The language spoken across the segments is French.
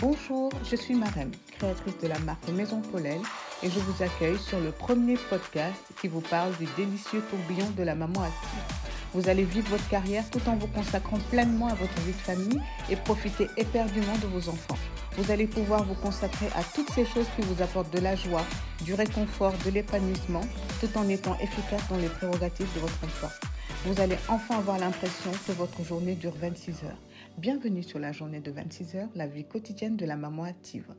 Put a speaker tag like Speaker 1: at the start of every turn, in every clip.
Speaker 1: Bonjour, je suis Marem, créatrice de la marque Maison Paulelle et je vous accueille sur le premier podcast qui vous parle du délicieux tourbillon de la maman active. Vous allez vivre votre carrière tout en vous consacrant pleinement à votre vie de famille et profiter éperdument de vos enfants. Vous allez pouvoir vous consacrer à toutes ces choses qui vous apportent de la joie, du réconfort, de l'épanouissement, tout en étant efficace dans les prérogatives de votre emploi. Vous allez enfin avoir l'impression que votre journée dure 26 heures. Bienvenue sur la journée de 26 heures, la vie quotidienne de la maman active.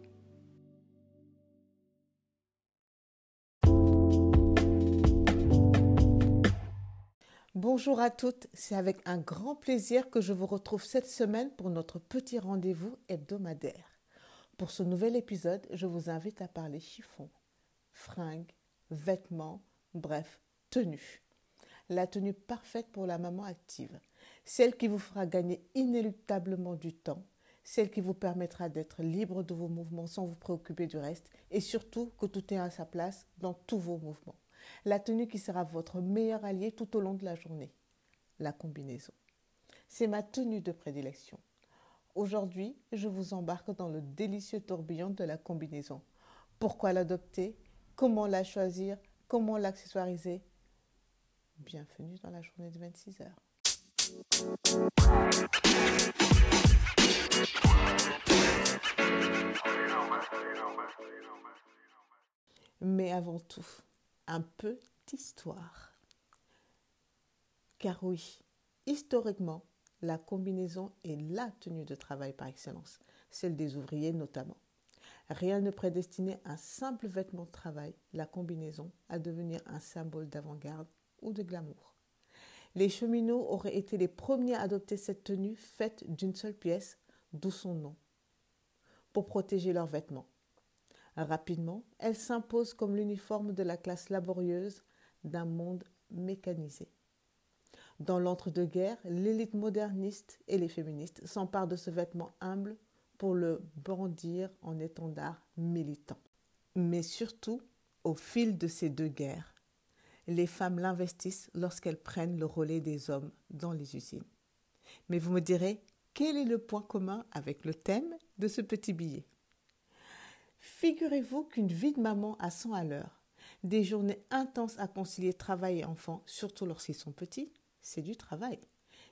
Speaker 1: Bonjour à toutes, c'est avec un grand plaisir que je vous retrouve cette semaine pour notre petit rendez-vous hebdomadaire. Pour ce nouvel épisode, je vous invite à parler chiffon, fringues, vêtements, bref, tenue. La tenue parfaite pour la maman active, celle qui vous fera gagner inéluctablement du temps, celle qui vous permettra d'être libre de vos mouvements sans vous préoccuper du reste et surtout que tout est à sa place dans tous vos mouvements. La tenue qui sera votre meilleur allié tout au long de la journée. La combinaison. C'est ma tenue de prédilection. Aujourd'hui, je vous embarque dans le délicieux tourbillon de la combinaison. Pourquoi l'adopter? Comment la choisir? Comment l'accessoiriser? Bienvenue dans la journée de 26 heures. Mais avant tout, un peu d'histoire. Car oui, historiquement, la combinaison est la tenue de travail par excellence, celle des ouvriers notamment. Rien ne prédestinait un simple vêtement de travail, la combinaison, à devenir un symbole d'avant-garde ou de glamour. Les cheminots auraient été les premiers à adopter cette tenue faite d'une seule pièce, d'où son nom, pour protéger leurs vêtements. Rapidement, elle s'impose comme l'uniforme de la classe laborieuse d'un monde mécanisé. Dans l'entre-deux-guerres, l'élite moderniste et les féministes s'emparent de ce vêtement humble pour le brandir en étendard militant. Mais surtout, au fil de ces deux guerres, les femmes l'investissent lorsqu'elles prennent le relais des hommes dans les usines. Mais vous me direz, quel est le point commun avec le thème de ce petit billet? Figurez-vous qu'une vie de maman à 100 à l'heure, des journées intenses à concilier travail et enfants, surtout lorsqu'ils sont petits, c'est du travail.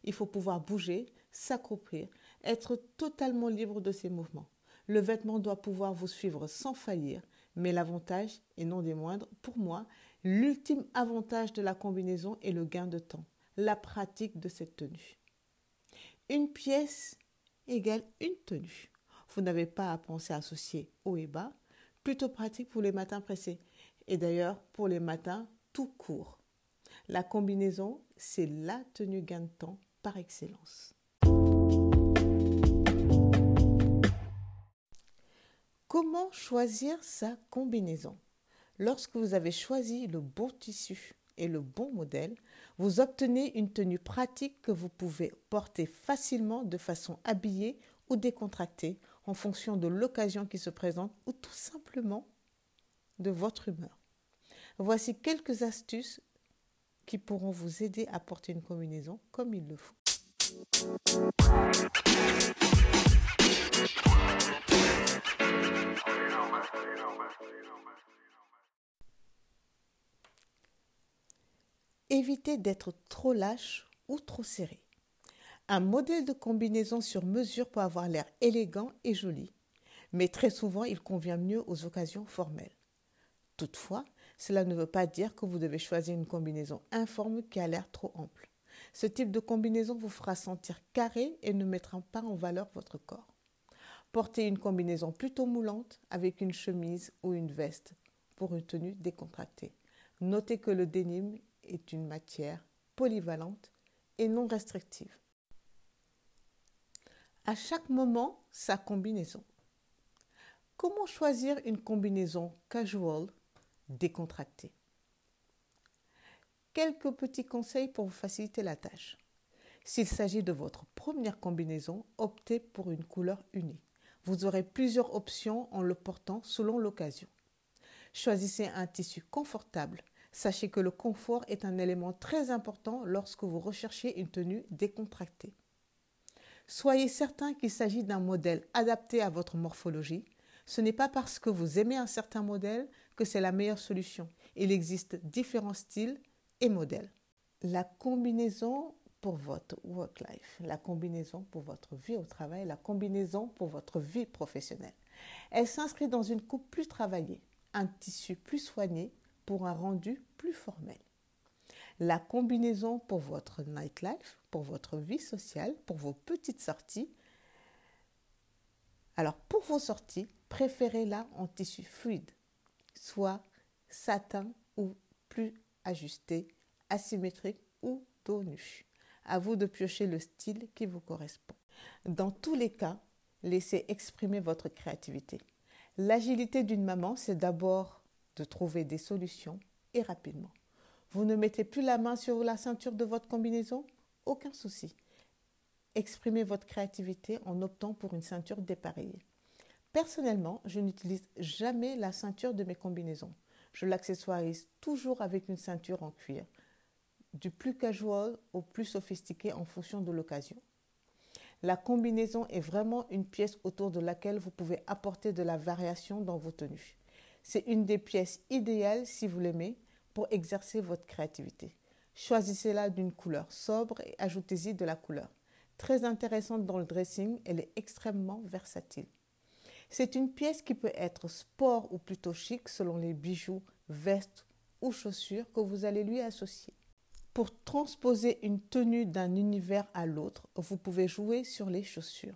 Speaker 1: Il faut pouvoir bouger, s'accroupir, être totalement libre de ses mouvements. Le vêtement doit pouvoir vous suivre sans faillir, mais l'avantage, et non des moindres, pour moi, l'ultime avantage de la combinaison est le gain de temps, la pratique de cette tenue. Une pièce égale une tenue. Vous n'avez pas à penser à associer haut et bas, plutôt pratique pour les matins pressés, et d'ailleurs pour les matins tout court. La combinaison, c'est la tenue gain de temps par excellence. Comment choisir sa combinaison? Lorsque vous avez choisi le bon tissu et le bon modèle, vous obtenez une tenue pratique que vous pouvez porter facilement de façon habillée ou décontractée en fonction de l'occasion qui se présente ou tout simplement de votre humeur. Voici quelques astuces qui pourront vous aider à porter une combinaison comme il le faut. Évitez d'être trop lâche ou trop serré. Un modèle de combinaison sur mesure peut avoir l'air élégant et joli, mais très souvent il convient mieux aux occasions formelles. Toutefois, cela ne veut pas dire que vous devez choisir une combinaison informe qui a l'air trop ample. Ce type de combinaison vous fera sentir carré et ne mettra pas en valeur votre corps. Portez une combinaison plutôt moulante avec une chemise ou une veste pour une tenue décontractée. Notez que le denim est une matière polyvalente et non restrictive. À chaque moment, sa combinaison. Comment choisir une combinaison casual décontractée? Quelques petits conseils pour vous faciliter la tâche. S'il s'agit de votre première combinaison, optez pour une couleur unie. Vous aurez plusieurs options en le portant selon l'occasion. Choisissez un tissu confortable. Sachez que le confort est un élément très important lorsque vous recherchez une tenue décontractée. Soyez certain qu'il s'agit d'un modèle adapté à votre morphologie. Ce n'est pas parce que vous aimez un certain modèle que c'est la meilleure solution. Il existe différents styles et modèles. La combinaison pour votre work life, la combinaison pour votre vie au travail, la combinaison pour votre vie professionnelle. Elle s'inscrit dans une coupe plus travaillée, un tissu plus soigné pour un rendu plus formel. La combinaison pour votre nightlife, pour votre vie sociale, pour vos petites sorties. Alors pour vos sorties, préférez-la en tissu fluide, soit satin ou plus ajusté, asymétrique ou dos nu. À vous de piocher le style qui vous correspond. Dans tous les cas, laissez exprimer votre créativité. L'agilité d'une maman, c'est d'abord de trouver des solutions et rapidement. Vous ne mettez plus la main sur la ceinture de votre combinaison? Aucun souci. Exprimez votre créativité en optant pour une ceinture dépareillée. Personnellement, je n'utilise jamais la ceinture de mes combinaisons. Je l'accessoirise toujours avec une ceinture en cuir, du plus casual au plus sophistiqué en fonction de l'occasion. La combinaison est vraiment une pièce autour de laquelle vous pouvez apporter de la variation dans vos tenues. C'est une des pièces idéales, si vous l'aimez, pour exercer votre créativité. Choisissez-la d'une couleur sobre et ajoutez-y de la couleur. Très intéressante dans le dressing, elle est extrêmement versatile. C'est une pièce qui peut être sport ou plutôt chic selon les bijoux, vestes ou chaussures que vous allez lui associer. Pour transposer une tenue d'un univers à l'autre, vous pouvez jouer sur les chaussures.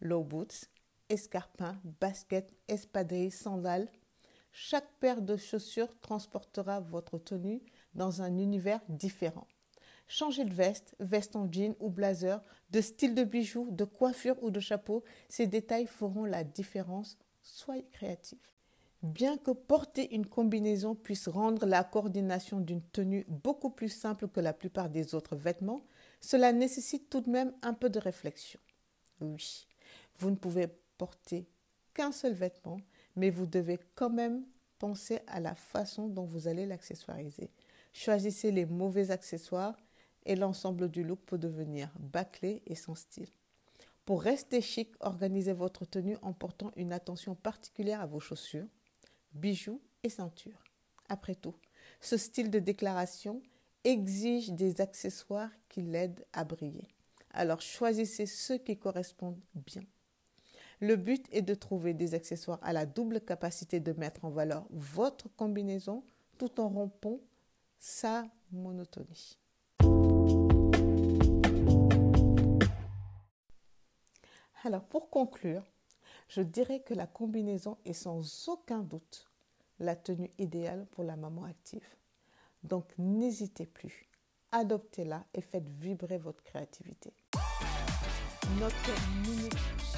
Speaker 1: Low boots, escarpins, baskets, espadrilles, sandales, chaque paire de chaussures transportera votre tenue dans un univers différent. Changez de veste, veste en jean ou blazer, de style de bijoux, de coiffure ou de chapeau, ces détails feront la différence. Soyez créatif. Bien que porter une combinaison puisse rendre la coordination d'une tenue beaucoup plus simple que la plupart des autres vêtements, cela nécessite tout de même un peu de réflexion. Oui, vous ne pouvez porter qu'un seul vêtement mais vous devez quand même penser à la façon dont vous allez l'accessoiriser. Choisissez les mauvais accessoires et l'ensemble du look peut devenir bâclé et sans style. Pour rester chic, organisez votre tenue en portant une attention particulière à vos chaussures, bijoux et ceintures. Après tout, ce style de déclaration exige des accessoires qui l'aident à briller. Alors choisissez ceux qui correspondent bien. Le but est de trouver des accessoires à la double capacité de mettre en valeur votre combinaison tout en rompant sa monotonie. Alors pour conclure, je dirais que la combinaison est sans aucun doute la tenue idéale pour la maman active. Donc n'hésitez plus, adoptez-la et faites vibrer votre créativité.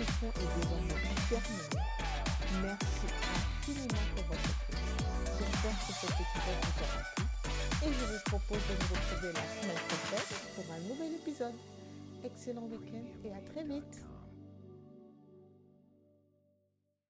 Speaker 1: Chiffon est désormais terminée. Merci infiniment pour votre écoute. J'espère que cet épisode vous aura plu et je vous propose de nous retrouver la semaine prochaine pour un nouvel épisode. Excellent week-end et à très vite.